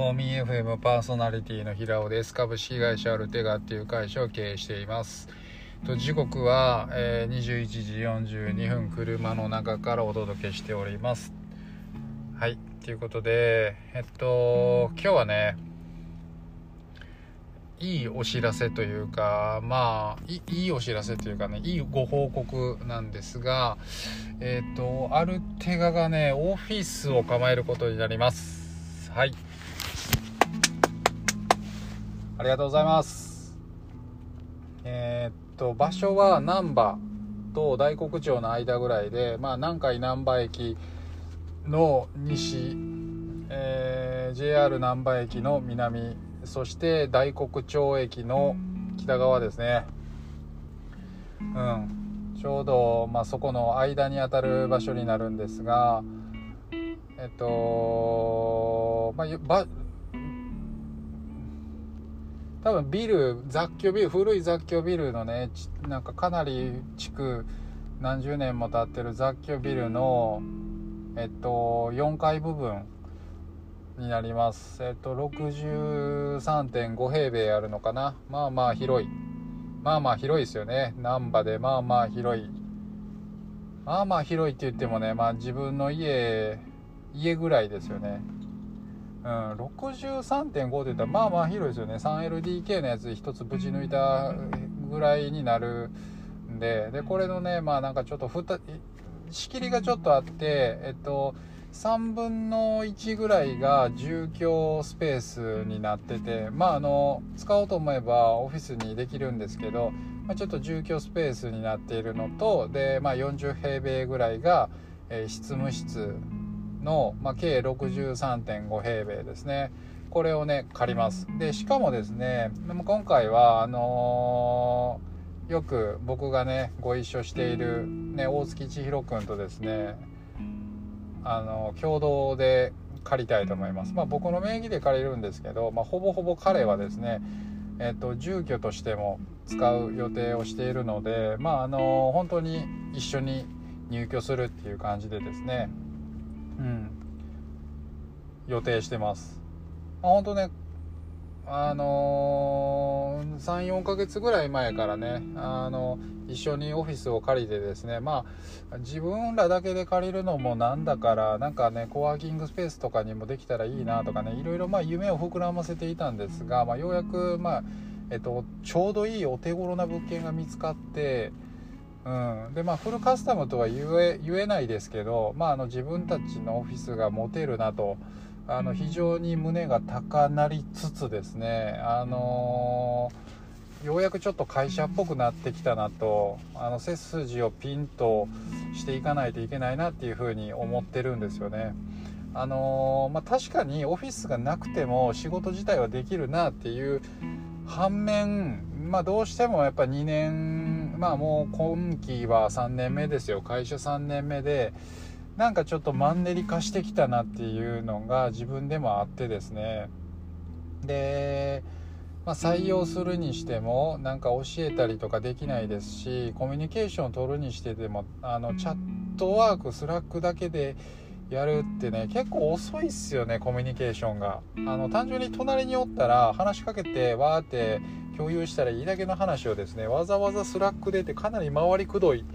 フォーミー FM パーソナリティの平尾です。株式会社アルテガっていう会社を経営しています。と時刻は、え、21時42分車の中からお届けしております。はいということでえっと今日はねいいお知らせというかまあいいお知らせというかねいいご報告なんですがえっ、とアルテガがねオフィスを構えることになります。はい。ありがとうございます。えっ、と場所は難波と大黒町の間ぐらいでまあ南海難波駅の西、えー、JR 難波駅の南そして大黒町駅の北側ですね。うん。ちょうど、まあ、そこの間にあたる場所になるんですがえっとまあ多分ビル雑居ビル古い雑居ビルのねなんかかなり築何十年も経ってる雑居ビルのえっと4階部分になります。えっと63.5平米あるのかな。まあまあ広い。まあまあ広いですよね。難波で。まあまあ広い。まあまあ広いって言ってもねまあ自分の家家ぐらいですよね。うん63.5って言ったらまあまあ広いですよね。3LDK のやつ1つぶち抜いたぐらいになるんで。でこれのねまあなんかちょっとふた仕切りがちょっとあってえっと3分の1ぐらいが住居スペースになっててまああの使おうと思えばオフィスにできるんですけど、まあ、ちょっと住居スペースになっているのとで、まあ、40平米ぐらいが、えー、執務室の、まあ、計63.5平米ですね。これをね借ります。でしかもですね今回はあのー、よく僕がねご一緒している、ね、大月千尋君とですねあの共同で借りたいと思います。まあ、僕の名義で借りるんですけど、まあ、ほぼほぼ彼はですね、えっと、住居としても使う予定をしているので、まあ、あの本当に一緒に入居するっていう感じでですね、うん、予定してます。あ、本当ねあのー、34ヶ月ぐらい前からね、あの一緒にオフィスを借りてですねまあ自分らだけで借りるのもなんだからなんかねコワーキングスペースとかにもできたらいいなとかねいろいろまあ夢を膨らませていたんですが、まあ、ようやくまあえっとちょうどいいお手頃な物件が見つかってうんでまあ、フルカスタムとは言え言えないですけど、まあ、あの自分たちのオフィスが持てるなとあの非常に胸が高鳴りつつですね、あのー、ようやくちょっと会社っぽくなってきたなとあの背筋をピンとしていかないといけないなっていうふうに思ってるんですよね。あのー、まあ、確かにオフィスがなくても仕事自体はできるなっていう反面、まあ、どうしてもやっぱ2年まあもう今期は3年目ですよ。会社3年目でなんかちょっとマンネリ化してきたなっていうのが自分でもあってですね。で、まあ、採用するにしてもなんか教えたりとかできないですしコミュニケーションを取るにしてでもあのチャットワークスラックだけでやるってね結構遅いっすよねコミュニケーションが。あの単純に隣におったら話しかけてわーって共有したらいいだけの話をですねわざわざスラックでってかなり回りくどい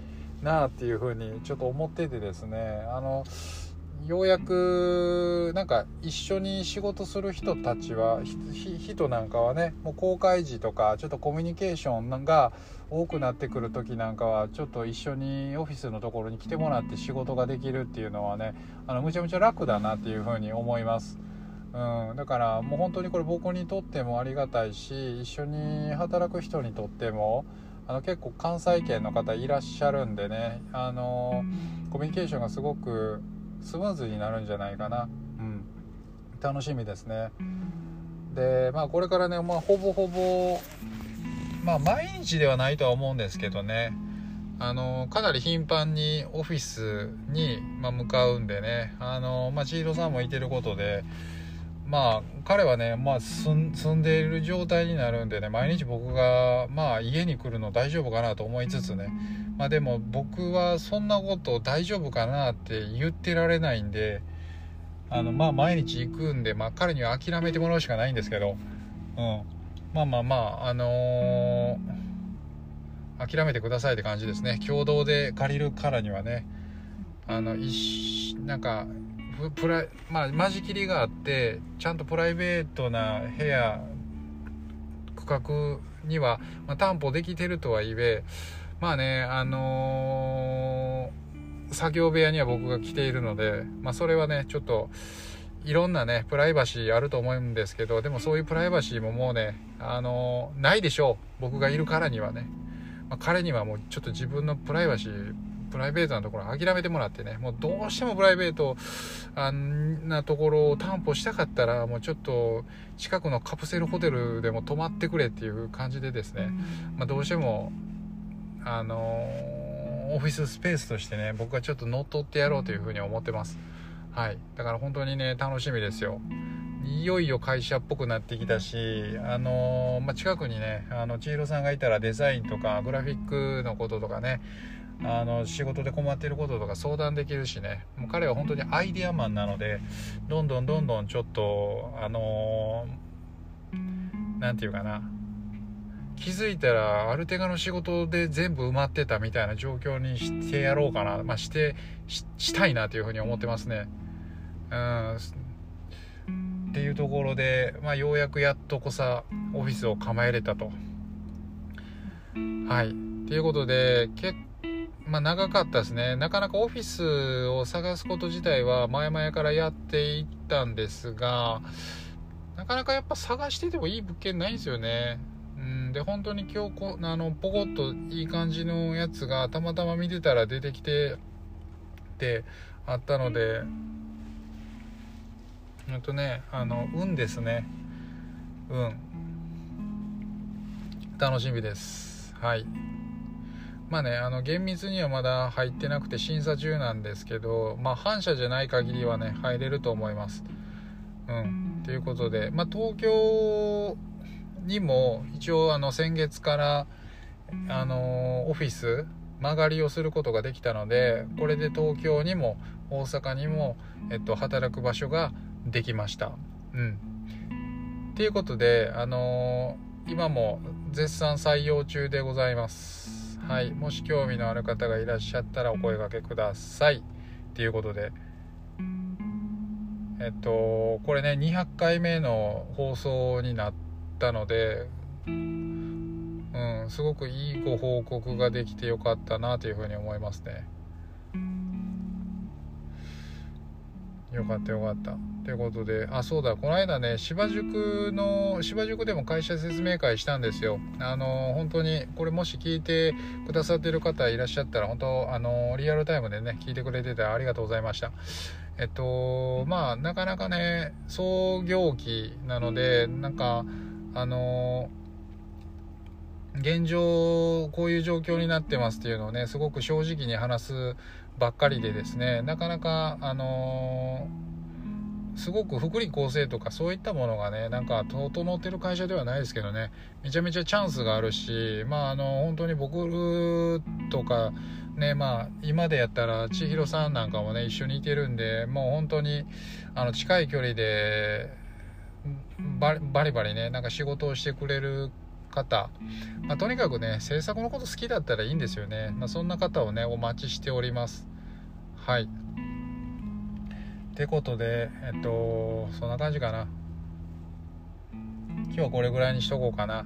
なっていうふうにちょっと思っててですねあのようやくなんか一緒に仕事する人たちは人なんかはねもう公開時とかちょっとコミュニケーションが多くなってくる時なんかはちょっと一緒にオフィスのところに来てもらって仕事ができるっていうのはねあのむちゃむちゃ楽だなっていうふうに思います。うん、だからもう本当にこれ僕にとってもありがたいし一緒に働く人にとってもあの結構関西圏の方いらっしゃるんでねあのコミュニケーションがすごくスムーズになるんじゃないかな、うん、楽しみですね。でまあこれからね、まあ、ほぼほぼまあ毎日ではないとは思うんですけどね。あのかなり頻繁にオフィスに、まあ、向かうんでね。あの、まあ、千尋さんもいてることでまあ彼はね、まあ、住んでいる状態になるんでね毎日僕が、まあ、家に来るの大丈夫かなと思いつつね、まあ、でも僕はそんなこと大丈夫かなって言ってられないんであのまあ毎日行くんで、まあ、彼には諦めてもらうしかないんですけど、うん、まあまあまああのー、諦めてくださいって感じですね。共同で借りるからにはねあのいなんかプラまあ間仕切りがあってちゃんとプライベートな部屋区画には、まあ、担保できてるとはいえまあねあのー、作業部屋には僕が来ているので、まあ、それはねちょっといろんなねプライバシーあると思うんですけどでもそういうプライバシーももうねあのー、ないでしょう。僕がいるからにはね、まあ、彼にはもうちょっと自分のプライバシープライベートなところ諦めてもらってねもうどうしてもプライベートあんなところを担保したかったらもうちょっと近くのカプセルホテルでも泊まってくれっていう感じでですね、まあ、どうしてもあのオフィススペースとしてね僕はちょっと乗っ取ってやろうというふうに思ってます。はい。だから本当にね楽しみですよ。いよいよ会社っぽくなってきたし、あのまあ、近くにねあの千尋さんがいたらデザインとかグラフィックのこととかねあの仕事で困っていることとか相談できるしねもう彼は本当にアイデアマンなのでどんどんどんどんちょっとあの何て言うかな気づいたらある程度の仕事で全部埋まってたみたいな状況にしてやろうかな、まあ、してしたいなというふうに思ってますね。うんっていうところで、まあ、ようやくやっとこさオフィスを構えれたと。はい。ということで結まあ、長かったですね。なかなかオフィスを探すこと自体は前々からやっていったんですが、なかなかやっぱ探しててもいい物件ないんですよね。うん、で、本当に今日こ、あの、ポコッといい感じのやつがたまたま見てたら出てきてってあったので、ほんとね、あの、運ですね。運。楽しみです。はい。まあね、あの厳密にはまだ入ってなくて審査中なんですけど、まあ、反社じゃない限りはね入れると思います。うん、ということで、まあ、東京にも一応あの先月からあのオフィス曲がりをすることができたのでこれで東京にも大阪にも、えっと、働く場所ができました。うん、っていうことで、あの今も絶賛採用中でございます。はい、もし興味のある方がいらっしゃったらお声がけください。っていうことで。えっとこれね200回目の放送になったのでうんすごくいいご報告ができてよかったなというふうに思いますね。よかったよかった。ということであそうだこの間ね芝宿の芝宿でも会社説明会したんですよ。あの本当にこれもし聞いてくださってる方いらっしゃったら本当あのリアルタイムでね聞いてくれててありがとうございました。えっとまあなかなかね創業期なのでなんかあの現状こういう状況になってますっていうのをねすごく正直に話すばっかりでですねなかなかあのーすごく福利厚生とかそういったものがねなんか整ってる会社ではないですけどねめちゃめちゃチャンスがあるしまああの本当に僕とかねまあ今でやったら千尋さんなんかもね一緒にいてるんでもう本当にあの近い距離でバリバリねなんか仕事をしてくれる方、まあ、とにかくね制作のこと好きだったらいいんですよね、まあ、そんな方をねお待ちしております。はい。ってことでえっとそんな感じかな。今日はこれぐらいにしとこうかな。